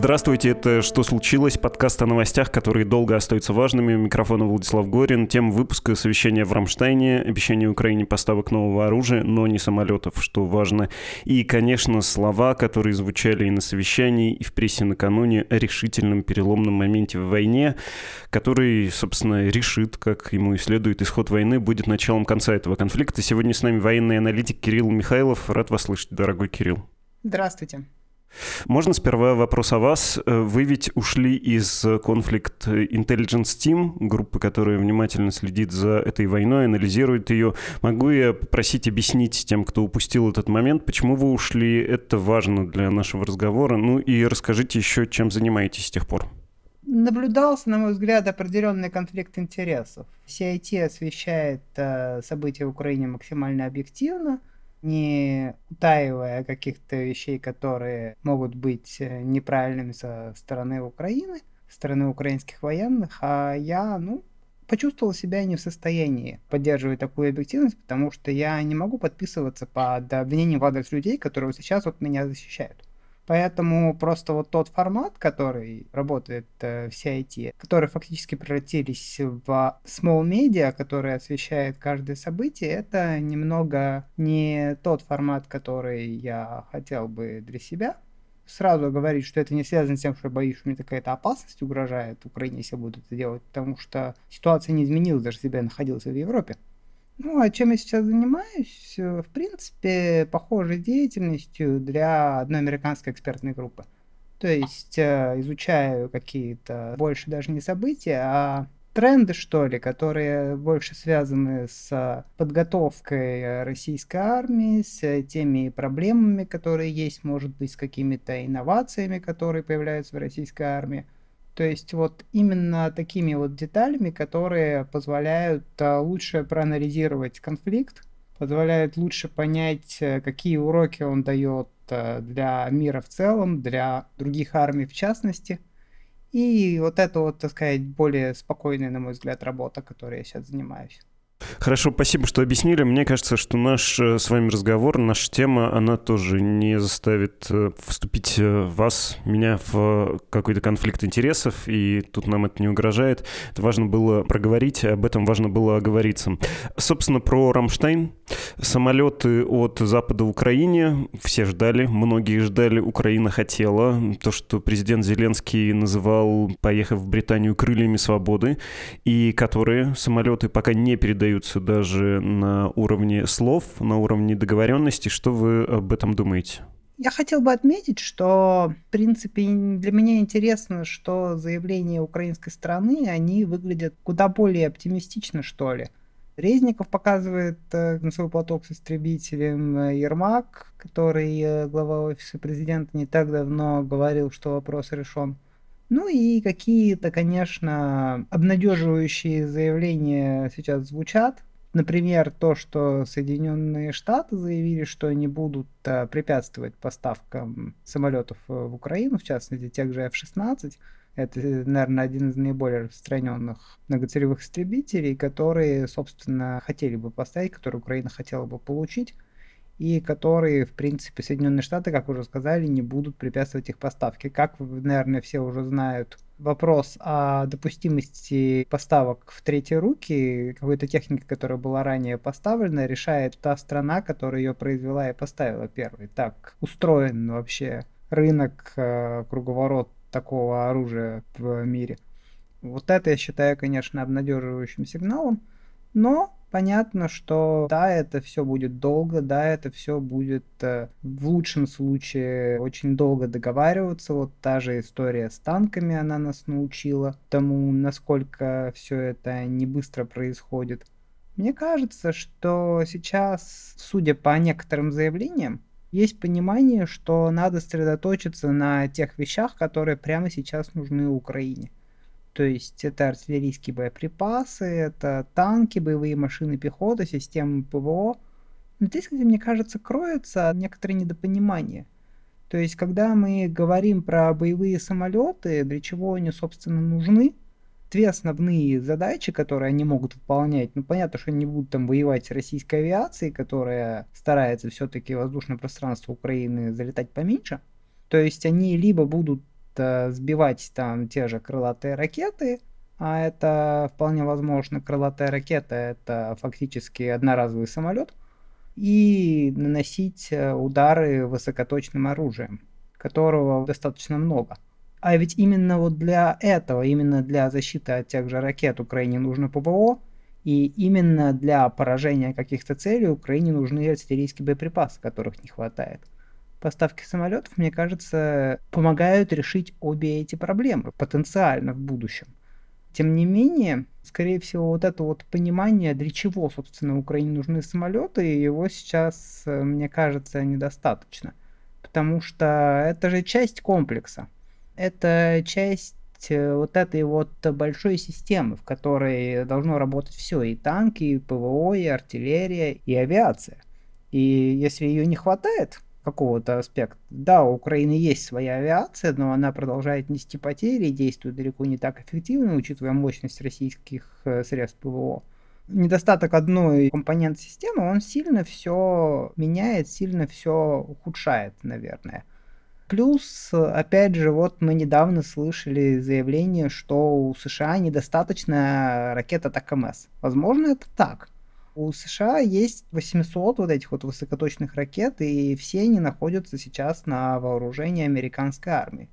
Здравствуйте, это «Что случилось?» Подкаст о новостях, которые долго остаются важными. Микрофон Владислав Горин. Тема выпуска совещания в Рамштайне, обещание Украине поставок нового оружия, но не самолетов, что важно. И, конечно, слова, которые звучали и на совещании, и в прессе накануне о решительном переломном моменте в войне, который, собственно, решит, как ему и следует, исход войны будет началом конца этого конфликта. Сегодня с нами военный аналитик Кирилл Михайлов. Рад вас слышать, дорогой Кирилл. Здравствуйте. Можно сперва вопрос о вас. Вы ведь ушли из конфликт Intelligence Team, группы, которая внимательно следит за этой войной, анализирует ее. Могу я попросить объяснить тем, кто упустил этот момент, почему вы ушли? Это важно для нашего разговора. Ну и расскажите еще, чем занимаетесь с тех пор. Наблюдался, на мой взгляд, определенный конфликт интересов. CIT освещает э, события в Украине максимально объективно – не утаивая каких-то вещей, которые могут быть э, неправильными со стороны Украины, со стороны украинских военных, а я, ну, почувствовал себя не в состоянии поддерживать такую объективность, потому что я не могу подписываться под обвинением в адрес людей, которые сейчас вот меня защищают. Поэтому просто вот тот формат, который работает э, в CIT, который фактически превратились в small media, который освещает каждое событие, это немного не тот формат, который я хотел бы для себя. Сразу говорить, что это не связано с тем, что я боюсь, что мне какая-то опасность угрожает Украине, если я буду это делать, потому что ситуация не изменилась, даже если бы я находился в Европе. Ну, а чем я сейчас занимаюсь? В принципе, похожей деятельностью для одной американской экспертной группы. То есть э, изучаю какие-то больше даже не события, а тренды, что ли, которые больше связаны с подготовкой российской армии, с теми проблемами, которые есть, может быть, с какими-то инновациями, которые появляются в российской армии. То есть вот именно такими вот деталями, которые позволяют а, лучше проанализировать конфликт, позволяют лучше понять, э, какие уроки он дает э, для мира в целом, для других армий в частности. И вот это вот, так сказать, более спокойная, на мой взгляд, работа, которой я сейчас занимаюсь. Хорошо, спасибо, что объяснили. Мне кажется, что наш э, с вами разговор, наша тема, она тоже не заставит э, вступить э, вас, меня в какой-то конфликт интересов, и тут нам это не угрожает. Это важно было проговорить, об этом важно было оговориться. Собственно, про Рамштайн. Самолеты от Запада в Украине все ждали, многие ждали, Украина хотела. То, что президент Зеленский называл, поехав в Британию, крыльями свободы, и которые самолеты пока не передают остаются даже на уровне слов, на уровне договоренности. Что вы об этом думаете? Я хотел бы отметить, что, в принципе, для меня интересно, что заявления украинской стороны, они выглядят куда более оптимистично, что ли. Резников показывает э, свой платок с истребителем, э, Ермак, который э, глава офиса президента не так давно говорил, что вопрос решен. Ну и какие-то, конечно, обнадеживающие заявления сейчас звучат. Например, то, что Соединенные Штаты заявили, что они будут а, препятствовать поставкам самолетов э, в Украину, в частности, тех же F-16. Это, наверное, один из наиболее распространенных многоцелевых истребителей, которые, собственно, хотели бы поставить, которые Украина хотела бы получить и которые, в принципе, Соединенные Штаты, как уже сказали, не будут препятствовать их поставке. Как, наверное, все уже знают, вопрос о допустимости поставок в третьи руки какой-то техники, которая была ранее поставлена, решает та страна, которая ее произвела и поставила первой. Так устроен вообще рынок, э, круговорот такого оружия в мире. Вот это я считаю, конечно, обнадеживающим сигналом. Но понятно, что да, это все будет долго, да, это все будет э, в лучшем случае очень долго договариваться. Вот та же история с танками, она нас научила тому, насколько все это не быстро происходит. Мне кажется, что сейчас, судя по некоторым заявлениям, есть понимание, что надо сосредоточиться на тех вещах, которые прямо сейчас нужны Украине. То есть это артиллерийские боеприпасы, это танки, боевые машины пехоты, системы ПВО. Но здесь, мне кажется, кроется некоторое недопонимание. То есть, когда мы говорим про боевые самолеты, для чего они, собственно, нужны, две основные задачи, которые они могут выполнять. Ну, понятно, что они будут там воевать с российской авиацией, которая старается все-таки воздушное пространство Украины залетать поменьше. То есть они либо будут сбивать там те же крылатые ракеты, а это вполне возможно крылатая ракета, это фактически одноразовый самолет, и наносить э, удары высокоточным оружием, которого достаточно много. А ведь именно вот для этого, именно для защиты от тех же ракет Украине нужно ПВО, и именно для поражения каких-то целей Украине нужны артиллерийские боеприпасы, которых не хватает. Поставки самолетов, мне кажется, помогают решить обе эти проблемы потенциально в будущем. Тем не менее, скорее всего, вот это вот понимание, для чего, собственно, Украине нужны самолеты, его сейчас, э, мне кажется, недостаточно. Потому что это же часть комплекса. Это часть э, вот этой вот большой системы, в которой должно работать все, и танки, и ПВО, и артиллерия, и авиация. И если ее не хватает, какого-то аспекта. Да, у Украины есть своя авиация, но она продолжает нести потери действует далеко не так эффективно, учитывая мощность российских э, средств ПВО. Недостаток одной компоненты системы, он сильно все меняет, сильно все ухудшает, наверное. Плюс, опять же, вот мы недавно слышали заявление, что у США недостаточно ракет от АКМС. Возможно, это так. У США есть 800 вот этих вот высокоточных ракет, и все они находятся сейчас на вооружении американской армии.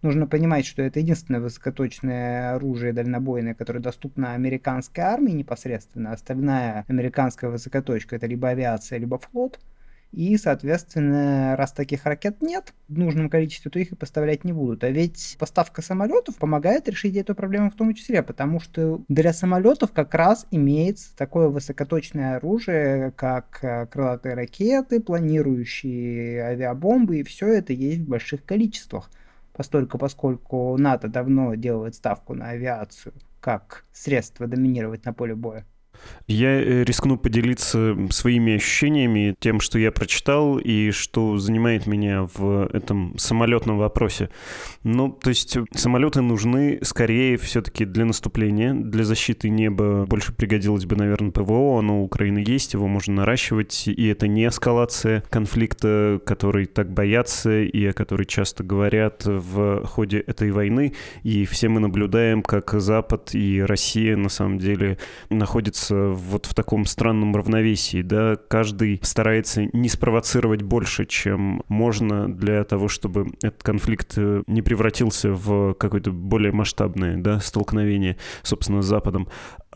Нужно понимать, что это единственное высокоточное оружие дальнобойное, которое доступно американской армии непосредственно. Остальная американская высокоточка это либо авиация, либо флот – и, соответственно, раз таких ракет нет в нужном количестве, то их и поставлять не будут. А ведь поставка самолетов помогает решить эту проблему в том числе, потому что для самолетов как раз имеется такое высокоточное оружие, как э, крылатые ракеты, планирующие авиабомбы, и все это есть в больших количествах. Постольку, поскольку НАТО давно делает ставку на авиацию как средство доминировать на поле боя. Я э, рискну поделиться своими ощущениями, тем, что я прочитал и что занимает меня в этом самолетном вопросе. Ну, то есть самолеты нужны скорее все-таки для наступления, для защиты неба. Больше пригодилось бы, наверное, ПВО, оно у Украины есть, его можно наращивать, и это не эскалация конфликта, который так боятся и о которой часто говорят в ходе этой войны. И все мы наблюдаем, как Запад и Россия на самом деле находятся вот в таком странном равновесии, да, каждый старается не спровоцировать больше, чем можно для того, чтобы этот конфликт э, не превратился в какое-то более масштабное, да, столкновение, собственно, с Западом.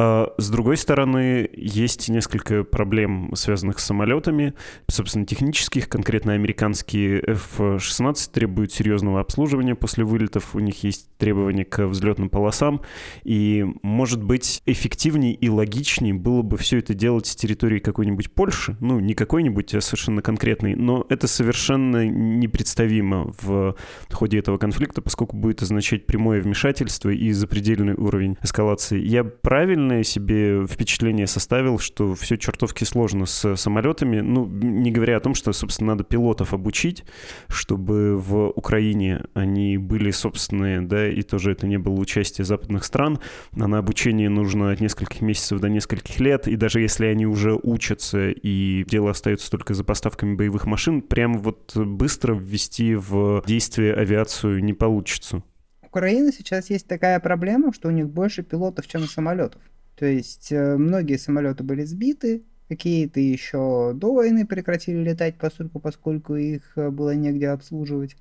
А с другой стороны, есть несколько проблем, связанных с самолетами, собственно, технических, конкретно американские F-16 требуют серьезного обслуживания после вылетов, у них есть требования к взлетным полосам, и, может быть, эффективнее и логичнее логичнее было бы все это делать с территории какой-нибудь Польши, ну, не какой-нибудь, а совершенно конкретной, но это совершенно непредставимо в ходе этого конфликта, поскольку будет означать прямое вмешательство и запредельный уровень эскалации. Я правильное себе впечатление составил, что все чертовски сложно с самолетами, ну, не говоря о том, что, собственно, надо пилотов обучить, чтобы в Украине они были собственные, да, и тоже это не было участие западных стран, а на обучение нужно от нескольких месяцев до нескольких нескольких лет, и даже если они уже учатся, и дело остается только за поставками боевых машин, прям вот быстро ввести в действие авиацию не получится. У Украины сейчас есть такая проблема, что у них больше пилотов, чем самолетов. То есть э, многие самолеты были сбиты, какие-то еще до войны прекратили летать, поскольку, поскольку их э, было негде обслуживать.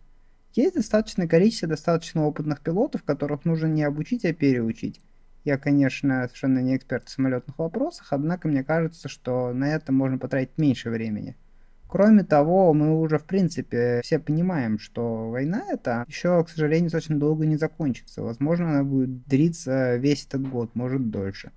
Есть достаточное количество достаточно опытных пилотов, которых нужно не обучить, а переучить. Я, конечно, совершенно не эксперт в самолетных вопросах, однако мне кажется, что на это можно потратить меньше времени. Кроме того, мы уже, в принципе, все понимаем, что война эта еще, к сожалению, очень долго не закончится. Возможно, она будет длиться весь этот год, может дольше.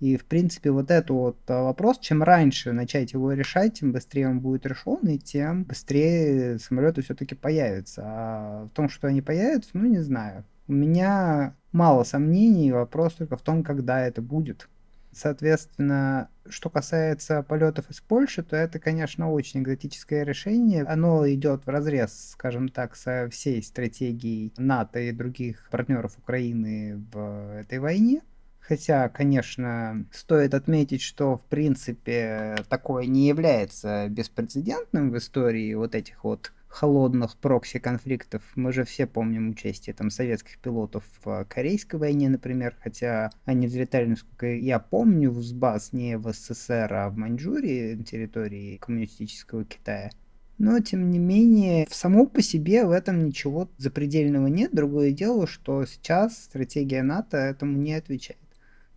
И, в принципе, вот этот вот а, вопрос, чем раньше начать его решать, тем быстрее он будет решен, и тем быстрее самолеты все-таки появятся. А в том, что они появятся, ну, не знаю. У меня мало сомнений, вопрос только в том, когда это будет. Соответственно, что касается полетов из Польши, то это, конечно, очень экзотическое решение. Оно идет в разрез, скажем так, со всей стратегией НАТО и других партнеров Украины в этой войне. Хотя, конечно, стоит отметить, что, в принципе, такое не является беспрецедентным в истории вот этих вот холодных прокси-конфликтов. Мы же все помним участие там советских пилотов в Корейской войне, например, хотя они взлетали, насколько я помню, с баз не в СССР, а в Маньчжурии, территории коммунистического Китая. Но, тем не менее, в само по себе в этом ничего запредельного нет. Другое дело, что сейчас стратегия НАТО этому не отвечает.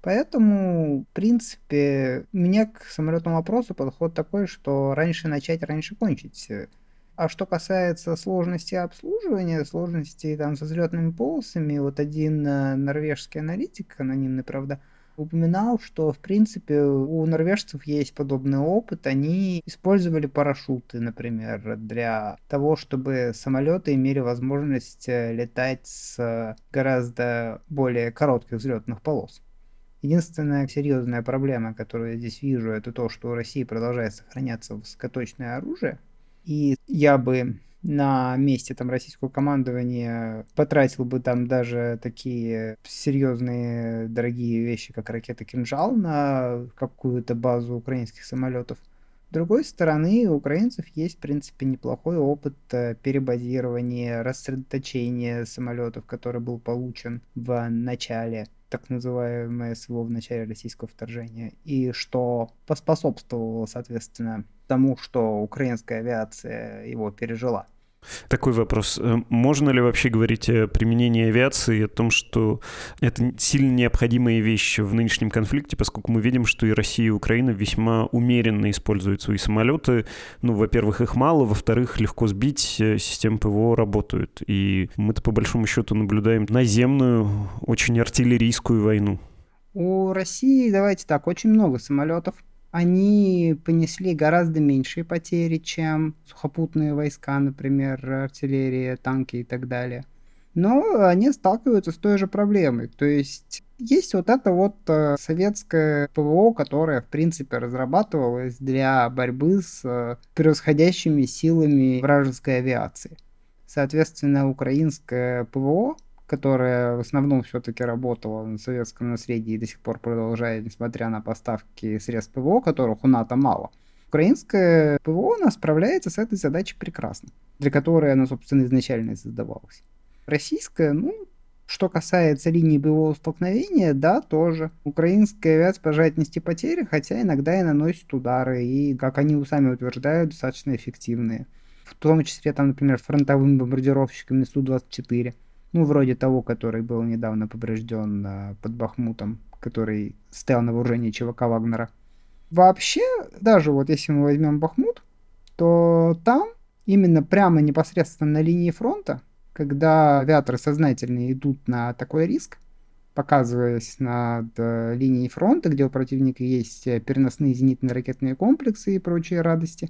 Поэтому, в принципе, у меня к самолетному вопросу подход такой, что раньше начать, раньше кончить. А что касается сложности обслуживания, сложности там со взлетными полосами, вот один э, норвежский аналитик, анонимный, правда, упоминал, что, в принципе, у норвежцев есть подобный опыт. Они использовали парашюты, например, для того, чтобы самолеты имели возможность э, летать с гораздо более коротких взлетных полос. Единственная серьезная проблема, которую я здесь вижу, это то, что у России продолжает сохраняться высокоточное оружие. И я бы на месте там российского командования потратил бы там даже такие серьезные дорогие вещи, как ракета «Кинжал» на какую-то базу украинских самолетов. С другой стороны, у украинцев есть, в принципе, неплохой опыт э, перебазирования, рассредоточения самолетов, который был получен в начале так называемое СВО в начале российского вторжения, и что поспособствовало, соответственно, тому, что украинская авиация его пережила. Такой вопрос. Э, можно ли вообще говорить о применении авиации, о том, что это сильно необходимые вещи в нынешнем конфликте, поскольку мы видим, что и Россия, и Украина весьма умеренно используют свои самолеты. Ну, во-первых, их мало, во-вторых, легко сбить, э, системы ПВО работают. И мы-то по большому счету наблюдаем наземную, очень артиллерийскую войну. У России, давайте так, очень много самолетов, они понесли гораздо меньшие потери, чем сухопутные войска, например, артиллерия, танки и так далее. Но они сталкиваются с той же проблемой. То есть есть вот это вот э, советское ПВО, которое, в принципе, разрабатывалось для борьбы с э, превосходящими силами вражеской авиации. Соответственно, украинское ПВО которая в основном все-таки работала на советском наследии и до сих пор продолжает, несмотря на поставки средств ПВО, которых у НАТО мало. Украинское ПВО у нас справляется с этой задачей прекрасно, для которой она, собственно, изначально и создавалась. Российская, ну, что касается линии боевого столкновения, да, тоже. Украинская авиация продолжает нести потери, хотя иногда и наносит удары, и, как они сами утверждают, достаточно эффективные. В том числе, там, например, фронтовыми бомбардировщиками Су-24 ну, вроде того, который был недавно поврежден э, под Бахмутом, который стоял на вооружении ЧВК Вагнера. Вообще, даже вот если мы возьмем Бахмут, то там именно прямо непосредственно на линии фронта, когда авиаторы сознательно идут на такой риск, показываясь над э, линией фронта, где у противника есть э, переносные зенитные ракетные комплексы и прочие радости,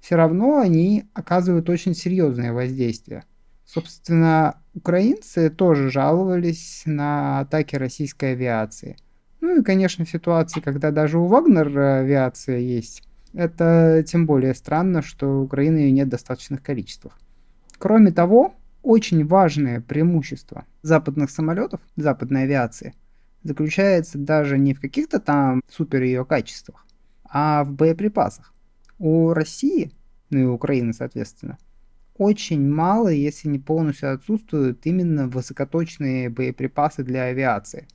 все равно они оказывают очень серьезное воздействие – Собственно, украинцы тоже жаловались на атаки российской авиации. Ну и, конечно, в ситуации, когда даже у Вагнер авиация есть, это тем более странно, что Украины ее нет в достаточных количествах. Кроме того, очень важное преимущество западных самолетов, западной авиации, заключается даже не в каких-то там супер ее качествах, а в боеприпасах. У России, ну и Украины, соответственно, очень мало, если не полностью отсутствуют именно высокоточные боеприпасы для авиации.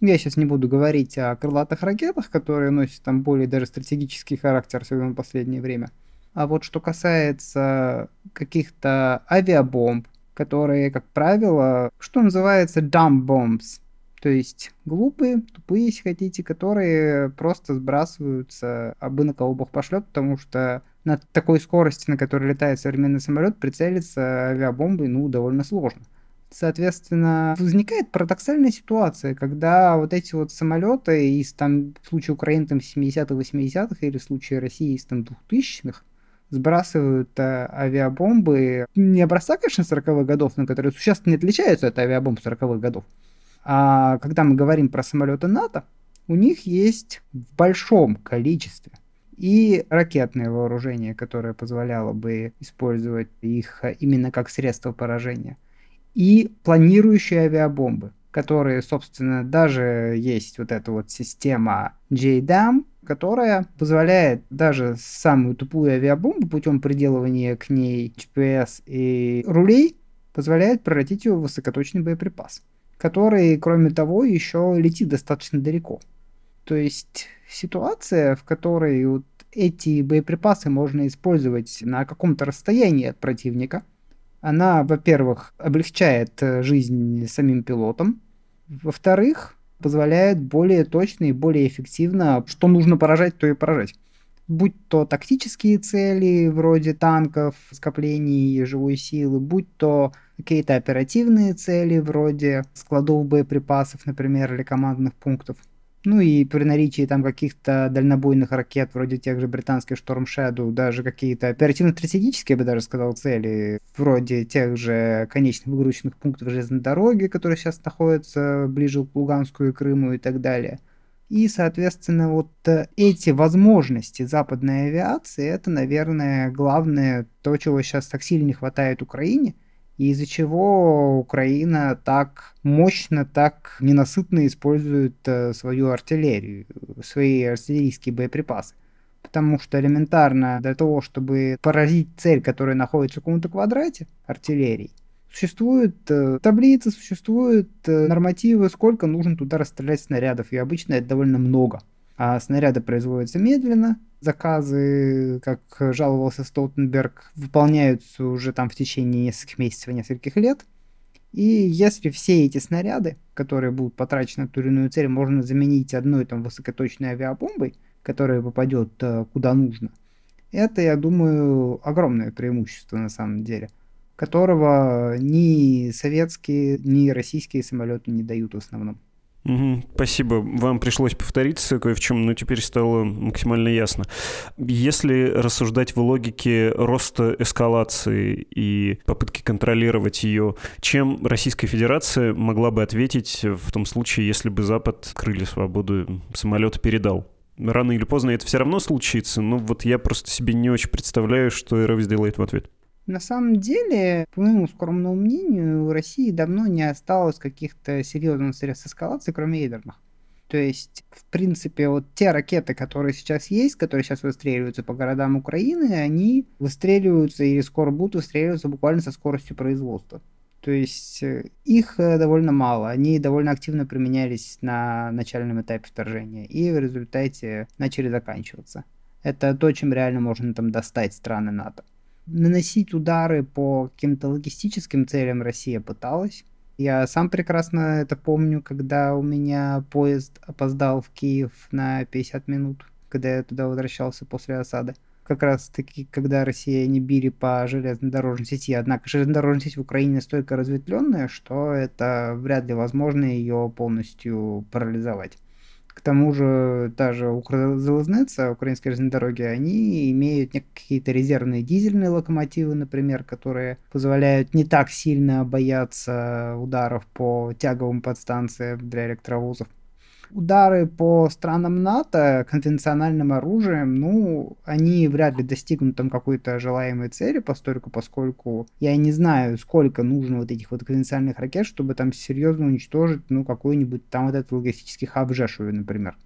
Я сейчас не буду говорить о крылатых ракетах, которые носят там более даже стратегический характер, особенно в последнее время. А вот что касается каких-то авиабомб, которые, как правило, что называется dumb bombs, то есть глупые, тупые, если хотите, которые просто сбрасываются, абы на кого бог пошлет, потому что на такой скорости, на которой летает современный самолет, прицелиться авиабомбой, ну, довольно сложно. Соответственно, возникает парадоксальная ситуация, когда вот эти вот самолеты из там, в случае Украины там 70-х, 80-х или в случае России из там 2000-х сбрасывают э, авиабомбы не образца, конечно, 40-х годов, но которые существенно не отличаются от авиабомб 40-х годов. А когда мы говорим про самолеты НАТО, у них есть в большом количестве и ракетное вооружение, которое позволяло бы использовать их именно как средство поражения, и планирующие авиабомбы, которые, собственно, даже есть вот эта вот система JDAM, которая позволяет даже самую тупую авиабомбу путем приделывания к ней GPS и рулей позволяет превратить ее в высокоточный боеприпас, который, кроме того, еще летит достаточно далеко. То есть ситуация, в которой вот эти боеприпасы можно использовать на каком-то расстоянии от противника, она, во-первых, облегчает э, жизнь самим пилотам, во-вторых, позволяет более точно и более эффективно, что нужно поражать, то и поражать. Будь то тактические цели, вроде танков, скоплений живой силы, будь то какие-то оперативные цели, вроде складов боеприпасов, например, или командных пунктов. Ну и при наличии там каких-то дальнобойных ракет, вроде тех же британских Storm Shadow, даже какие-то оперативно-стратегические, я бы даже сказал, цели, вроде тех же конечных выгрузочных пунктов железной дороги, которые сейчас находятся ближе к Луганску и Крыму и так далее. И, соответственно, вот э, эти возможности западной авиации, это, наверное, главное, то, чего сейчас так сильно не хватает Украине – из-за чего Украина так мощно, так ненасытно использует э, свою артиллерию, свои артиллерийские боеприпасы. Потому что элементарно для того, чтобы поразить цель, которая находится в каком-то квадрате артиллерии, существуют э, таблицы, существуют э, нормативы, сколько нужно туда расстрелять снарядов, и обычно это довольно много. А снаряды производятся медленно, заказы, как жаловался Столтенберг, выполняются уже там в течение нескольких месяцев, нескольких лет. И если все эти снаряды, которые будут потрачены на ту или иную цель, можно заменить одной там высокоточной авиабомбой, которая попадет э, куда нужно, это, я думаю, огромное преимущество на самом деле, которого ни советские, ни российские самолеты не дают в основном. Угу, спасибо. Вам пришлось повториться кое в чем, но теперь стало максимально ясно. Если рассуждать в логике роста эскалации и попытки контролировать ее, чем Российская Федерация могла бы ответить в том случае, если бы Запад крылья свободы самолета передал? Рано или поздно это все равно случится, но вот я просто себе не очень представляю, что РФ сделает в ответ. На самом деле, по моему скромному мнению, у России давно не осталось каких-то серьезных средств эскалации, кроме ядерных. То есть, в принципе, вот те ракеты, которые сейчас есть, которые сейчас выстреливаются по городам Украины, они выстреливаются или скоро будут выстреливаться буквально со скоростью производства. То есть э, их э, довольно мало, они довольно активно применялись на начальном этапе вторжения и в результате начали заканчиваться. Это то, чем реально можно там достать страны НАТО. Наносить удары по каким-то логистическим целям Россия пыталась. Я сам прекрасно это помню, когда у меня поезд опоздал в Киев на 50 минут, когда я туда возвращался после осады. Как раз таки, когда Россия не били по железнодорожной сети. Однако железнодорожная сеть в Украине настолько разветвленная, что это вряд ли возможно ее полностью парализовать. К тому же даже Укрзалезница, украинские железные дороги, они имеют какие-то резервные дизельные локомотивы, например, которые позволяют не так сильно бояться ударов по тяговым подстанциям для электровозов удары по странам НАТО конвенциональным оружием, ну, они вряд ли достигнут там какой-то желаемой цели, постольку, поскольку я не знаю, сколько нужно вот этих вот конвенциональных ракет, чтобы там серьезно уничтожить, ну, какой-нибудь там вот этот логистический хаб Жешуви, например.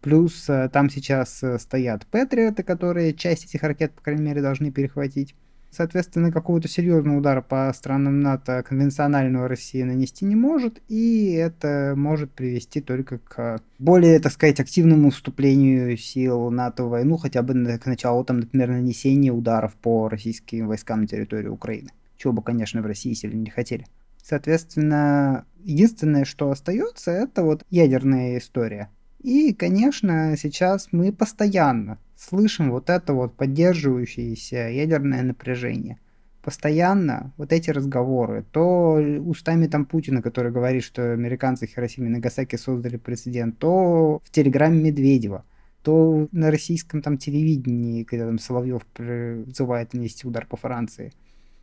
Плюс э, там сейчас э, стоят Патриоты, которые часть этих ракет, по крайней мере, должны перехватить. Соответственно, какого-то серьезного удара по странам НАТО конвенционального России нанести не может, и это может привести только к более, так сказать, активному вступлению сил НАТО в войну, хотя бы к началу, там, например, нанесения ударов по российским войскам на территории Украины. Чего бы, конечно, в России сильно не хотели. Соответственно, единственное, что остается, это вот ядерная история. И, конечно, сейчас мы постоянно слышим вот это вот поддерживающееся ядерное напряжение. Постоянно вот эти разговоры, то устами там Путина, который говорит, что американцы Хиросиме и Нагасаки создали прецедент, то в телеграмме Медведева, то на российском там телевидении, когда там Соловьев призывает нанести удар по Франции.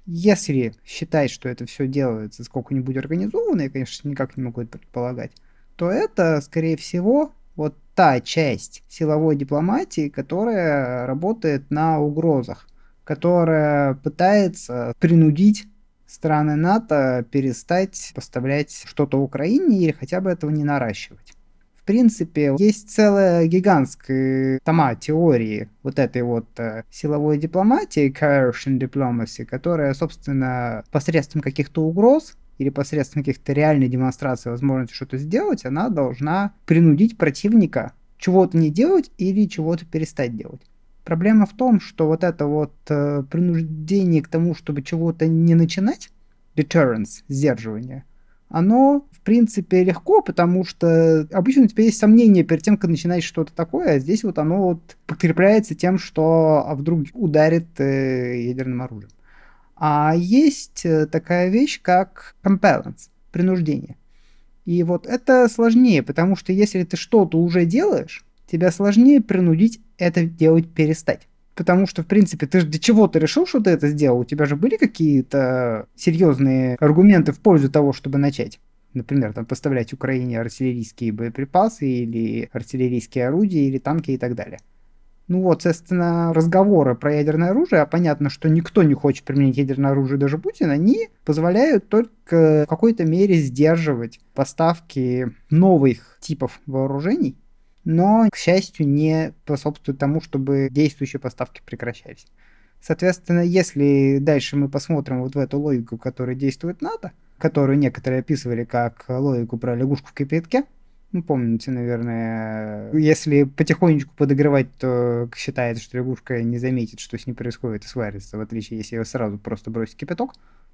Если считать, что это все делается сколько-нибудь организованно, я, конечно, никак не могу это предполагать, то это, скорее всего, вот та часть силовой дипломатии, которая работает на угрозах, которая пытается принудить страны НАТО перестать поставлять что-то Украине или хотя бы этого не наращивать. В принципе, есть целая гигантская тома теории вот этой вот э, силовой дипломатии, coercion diplomacy, которая, собственно, посредством каких-то угроз или посредством каких-то реальной демонстрации возможности что-то сделать, она должна принудить противника чего-то не делать или чего-то перестать делать. Проблема в том, что вот это вот э, принуждение к тому, чтобы чего-то не начинать, deterrence, сдерживание, оно, в принципе, легко, потому что обычно у тебя есть сомнения перед тем, как начинать что-то такое, а здесь вот оно вот подкрепляется тем, что а вдруг ударит э, ядерным оружием. А есть э, такая вещь, как compellence, принуждение. И вот это сложнее, потому что если ты что-то уже делаешь, тебя сложнее принудить это делать перестать. Потому что, в принципе, ты же для чего ты решил, что ты это сделал? У тебя же были какие-то серьезные аргументы в пользу того, чтобы начать? Например, там, поставлять Украине артиллерийские боеприпасы или артиллерийские орудия или танки и так далее. Ну вот, соответственно, разговоры про ядерное оружие, а понятно, что никто не хочет применить ядерное оружие, даже Путин, они позволяют только в какой-то мере сдерживать поставки новых типов вооружений, но, к счастью, не способствует тому, чтобы действующие поставки прекращались. Соответственно, если дальше мы посмотрим вот в эту логику, которая действует НАТО, которую некоторые описывали как логику про лягушку в кипятке, ну, помните, наверное, если потихонечку подогревать, то считается, что лягушка не заметит, что с ней происходит и сварится, в отличие, если ее сразу просто бросить кипяток.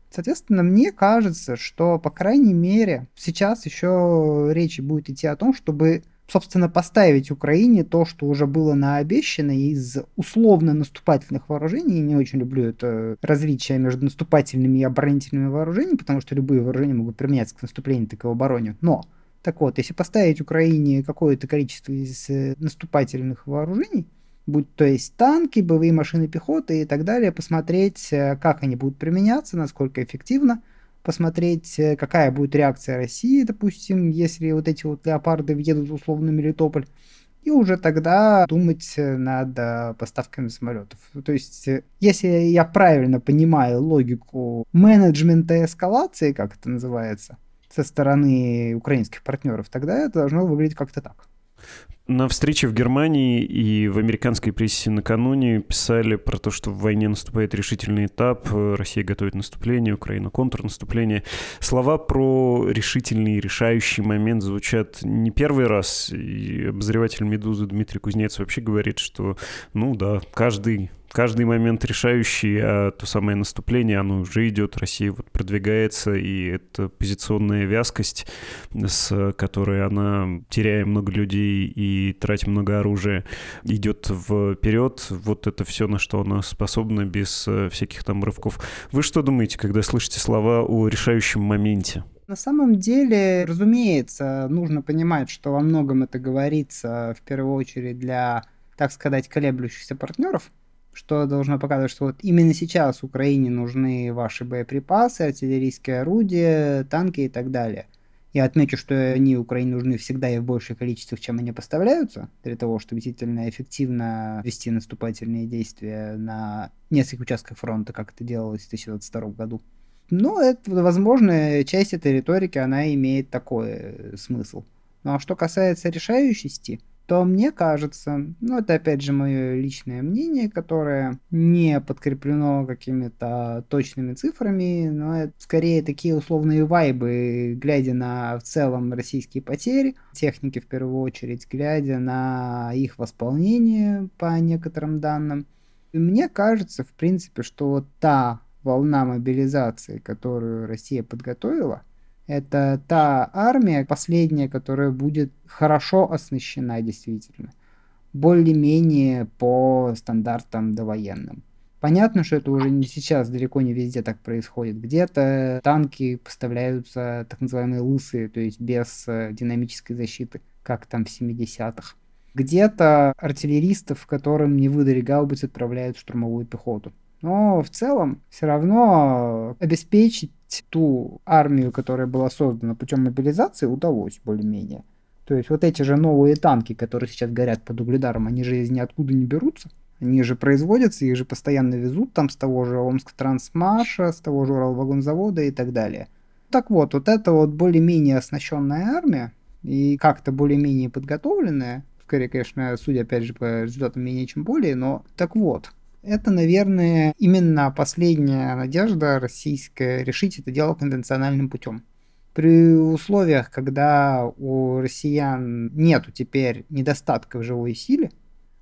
Соответственно, мне кажется, что, по крайней мере, сейчас еще речь будет идти о том, чтобы собственно, поставить Украине то, что уже было наобещано из условно-наступательных вооружений. Я не очень люблю это различие между наступательными и оборонительными вооружениями, потому что любые вооружения могут применяться к наступлению, так и в обороне. Но так вот, если поставить Украине какое-то количество из э, наступательных вооружений, будь то есть танки, боевые машины пехоты и так далее, посмотреть, э, как они будут применяться, насколько эффективно, посмотреть, э, какая будет реакция России, допустим, если вот эти вот леопарды въедут в условно Мелитополь, и уже тогда думать над поставками самолетов. То есть, если я правильно понимаю логику менеджмента эскалации, как это называется, со стороны украинских партнеров, тогда это должно выглядеть как-то так. На встрече в Германии и в американской прессе накануне писали про то, что в войне наступает решительный этап, Россия готовит наступление, Украина контрнаступление. Слова про решительный, решающий момент звучат не первый раз. И обозреватель «Медузы» Дмитрий Кузнец вообще говорит, что, ну да, каждый каждый момент решающий, а то самое наступление, оно уже идет, Россия вот продвигается, и эта позиционная вязкость, с которой она, теряя много людей и тратя много оружия, идет вперед, вот это все, на что она способна без э, всяких там рывков. Вы что думаете, когда слышите слова о решающем моменте? На самом деле, разумеется, нужно понимать, что во многом это говорится в первую очередь для, так сказать, колеблющихся партнеров, что должно показывать, что вот именно сейчас Украине нужны ваши боеприпасы, артиллерийские орудия, танки и так далее. Я отмечу, что они Украине нужны всегда и в больших количествах, чем они поставляются, для того, чтобы действительно эффективно вести наступательные действия на нескольких участках фронта, как это делалось в 2022 году. Но это, возможно, часть этой риторики, она имеет такой э, смысл. Ну а что касается решающести, то мне кажется, ну это опять же мое личное мнение, которое не подкреплено какими-то точными цифрами, но это скорее такие условные вайбы, глядя на в целом российские потери, техники в первую очередь, глядя на их восполнение по некоторым данным. И мне кажется, в принципе, что вот та волна мобилизации, которую Россия подготовила, это та армия, последняя, которая будет хорошо оснащена действительно. Более-менее по стандартам довоенным. Понятно, что это уже не сейчас, далеко не везде так происходит. Где-то танки поставляются так называемые лысые, то есть без э, динамической защиты, как там в 70-х. Где-то артиллеристов, которым не выдали гаубиц, отправляют штурмовую пехоту. Но в целом все равно обеспечить ту армию, которая была создана путем мобилизации, удалось более-менее. То есть вот эти же новые танки, которые сейчас горят под угледаром, они же из ниоткуда не берутся. Они же производятся, их же постоянно везут там с того же Омск Трансмаша, с того же Уралвагонзавода и так далее. Так вот, вот эта вот более-менее оснащенная армия, и как-то более-менее подготовленная, скорее, конечно, судя, опять же, по результатам менее чем более, но так вот, это, наверное, именно последняя надежда российская решить это дело конвенциональным путем. При условиях, когда у россиян нету теперь недостатка в живой силе,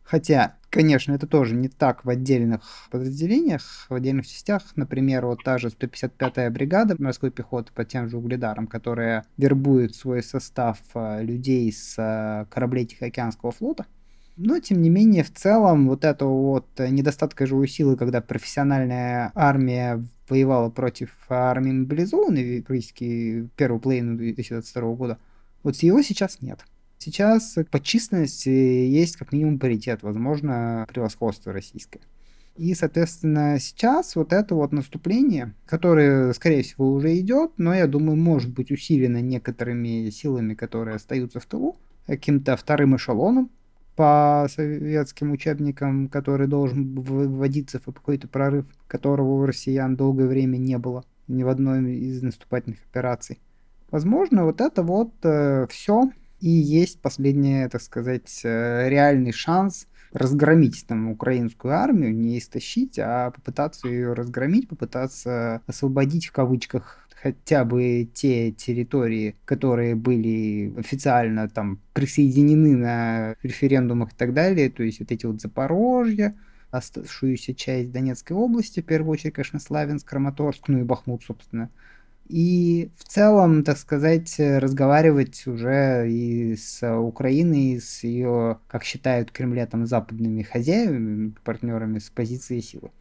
хотя, конечно, это тоже не так в отдельных подразделениях, в отдельных частях, например, вот та же 155-я бригада морской пехоты по тем же угледарам, которая вербует свой состав э, людей с э, кораблей Тихоокеанского флота, но, тем не менее, в целом, вот это вот недостатка живой силы, когда профессиональная армия воевала против армии мобилизованной, практически первую половину 2022 года, вот его сейчас нет. Сейчас по численности есть как минимум паритет, возможно, превосходство российское. И, соответственно, сейчас вот это вот наступление, которое, скорее всего, уже идет, но, я думаю, может быть усилено некоторыми силами, которые остаются в тылу, каким-то вторым эшелоном, по советским учебникам, который должен вводиться в какой-то прорыв, которого у россиян долгое время не было ни в одной из наступательных операций. Возможно, вот это вот э, все и есть последний, так сказать, э, реальный шанс разгромить там украинскую армию, не истощить, а попытаться ее разгромить, попытаться освободить в кавычках хотя бы те территории, которые были официально там присоединены на референдумах и так далее, то есть вот эти вот Запорожье, оставшуюся часть Донецкой области, в первую очередь, конечно, Славянск, Краматорск, ну и Бахмут, собственно. И в целом, так сказать, разговаривать уже и с Украиной, и с ее, как считают в Кремле, там, западными хозяевами, партнерами с позиции силы.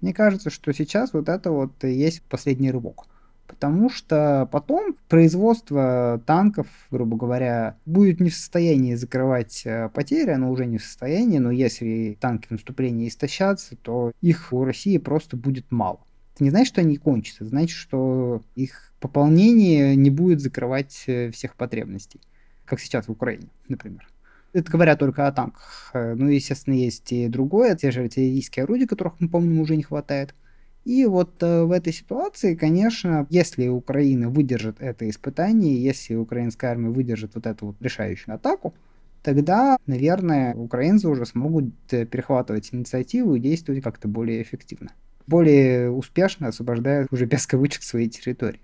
Мне кажется, что сейчас вот это вот и есть последний рывок потому что потом производство танков, грубо говоря, будет не в состоянии закрывать э, потери, оно уже не в состоянии, но если танки наступления истощатся, то их у России просто будет мало. Это не значит, что они кончатся, это значит, что их пополнение не будет закрывать э, всех потребностей, как сейчас в Украине, например. Это говоря только о танках. Э, ну, естественно, есть и другое, те же артиллерийские орудия, которых, мы помним, уже не хватает. И вот э, в этой ситуации, конечно, если Украина выдержит это испытание, если украинская армия выдержит вот эту вот решающую атаку, тогда, наверное, украинцы уже смогут э, перехватывать инициативу и действовать как-то более эффективно. Более успешно освобождая уже без кавычек свои территории.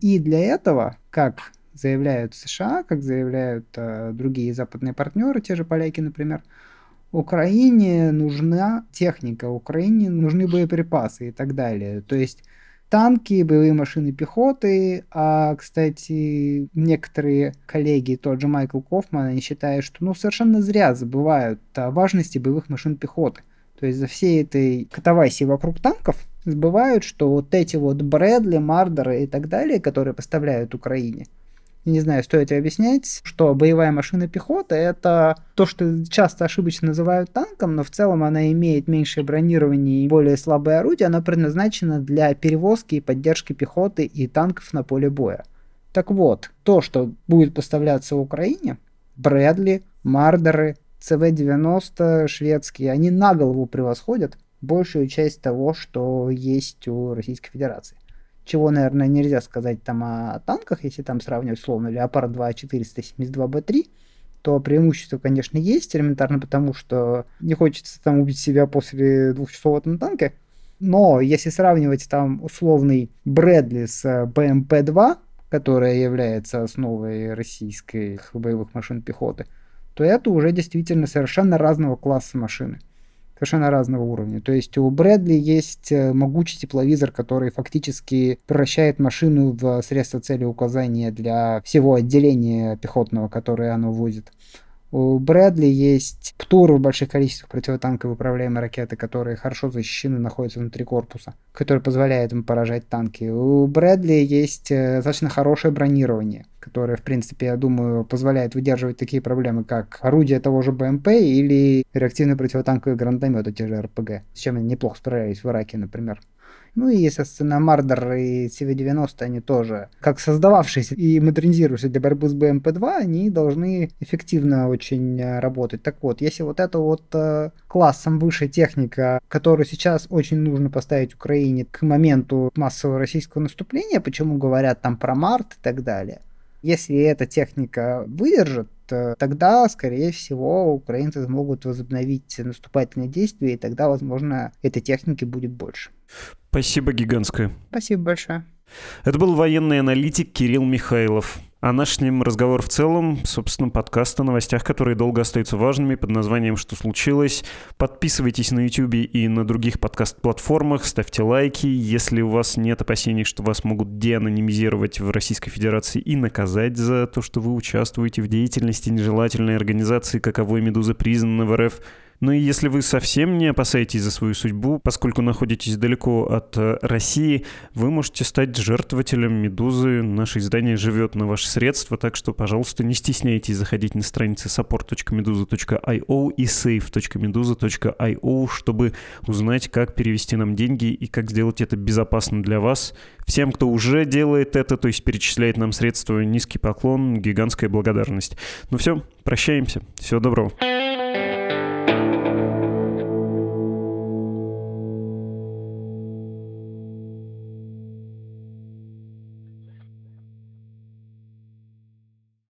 И для этого, как заявляют США, как заявляют э, другие западные партнеры, те же поляки, например, Украине нужна техника, Украине нужны боеприпасы и так далее. То есть танки, боевые машины пехоты. А, кстати, некоторые коллеги, тот же Майкл Кофман, они считают, что ну, совершенно зря забывают о важности боевых машин пехоты. То есть за всей этой катавасии вокруг танков забывают, что вот эти вот Брэдли, Мардеры и так далее, которые поставляют Украине, не знаю, стоит ли объяснять, что боевая машина пехоты — это то, что часто ошибочно называют танком, но в целом она имеет меньшее бронирование и более слабое орудие, она предназначена для перевозки и поддержки пехоты и танков на поле боя. Так вот, то, что будет поставляться в Украине, Брэдли, Мардеры, ЦВ-90 шведские, они на голову превосходят большую часть того, что есть у Российской Федерации чего, наверное, нельзя сказать там о танках, если там сравнивать условно Леопард 2 472Б3, то преимущество, конечно, есть, элементарно потому, что не хочется там убить себя после двух часов на танке. Но если сравнивать там условный Брэдли с БМП-2, которая является основой российских боевых машин пехоты, то это уже действительно совершенно разного класса машины совершенно разного уровня. То есть у Брэдли есть э, могучий тепловизор, который фактически превращает машину в средство цели указания для всего отделения пехотного, которое оно возит. У Брэдли есть ПТУРы в больших количествах противотанковой управляемой ракеты, которые хорошо защищены, находятся внутри корпуса, который позволяет им поражать танки. У Брэдли есть э, достаточно хорошее бронирование, которое, в принципе, я думаю, позволяет выдерживать такие проблемы, как орудие того же БМП или реактивные противотанковые гранатометы, те же РПГ, с чем они неплохо справлялись в Ираке, например. Ну и, естественно, Мардер и CV-90, они тоже, как создававшиеся и модернизирующиеся для борьбы с BMP-2, они должны эффективно очень э, работать. Так вот, если вот это вот э, классом выше техника, которую сейчас очень нужно поставить Украине к моменту массового российского наступления, почему говорят там про март и так далее, Если эта техника выдержит, тогда, скорее всего, украинцы смогут возобновить наступательные действия, и тогда, возможно, этой техники будет больше. Спасибо гигантское. Спасибо большое. Это был военный аналитик Кирилл Михайлов. А наш с ним разговор в целом, собственно, подкаст о новостях, которые долго остаются важными, под названием «Что случилось?». Подписывайтесь на YouTube и на других подкаст-платформах, ставьте лайки. Если у вас нет опасений, что вас могут деанонимизировать в Российской Федерации и наказать за то, что вы участвуете в деятельности нежелательной организации, каковой «Медуза» признана в РФ – ну и если вы совсем не опасаетесь за свою судьбу, поскольку находитесь далеко от э, России, вы можете стать жертвователем «Медузы». Наше издание живет на ваши средства, так что, пожалуйста, не стесняйтесь заходить на страницы support.meduza.io и save.meduza.io, чтобы узнать, как перевести нам деньги и как сделать это безопасно для вас. Всем, кто уже делает это, то есть перечисляет нам средства, низкий поклон, гигантская благодарность. Ну все, прощаемся. Всего доброго. Thank you.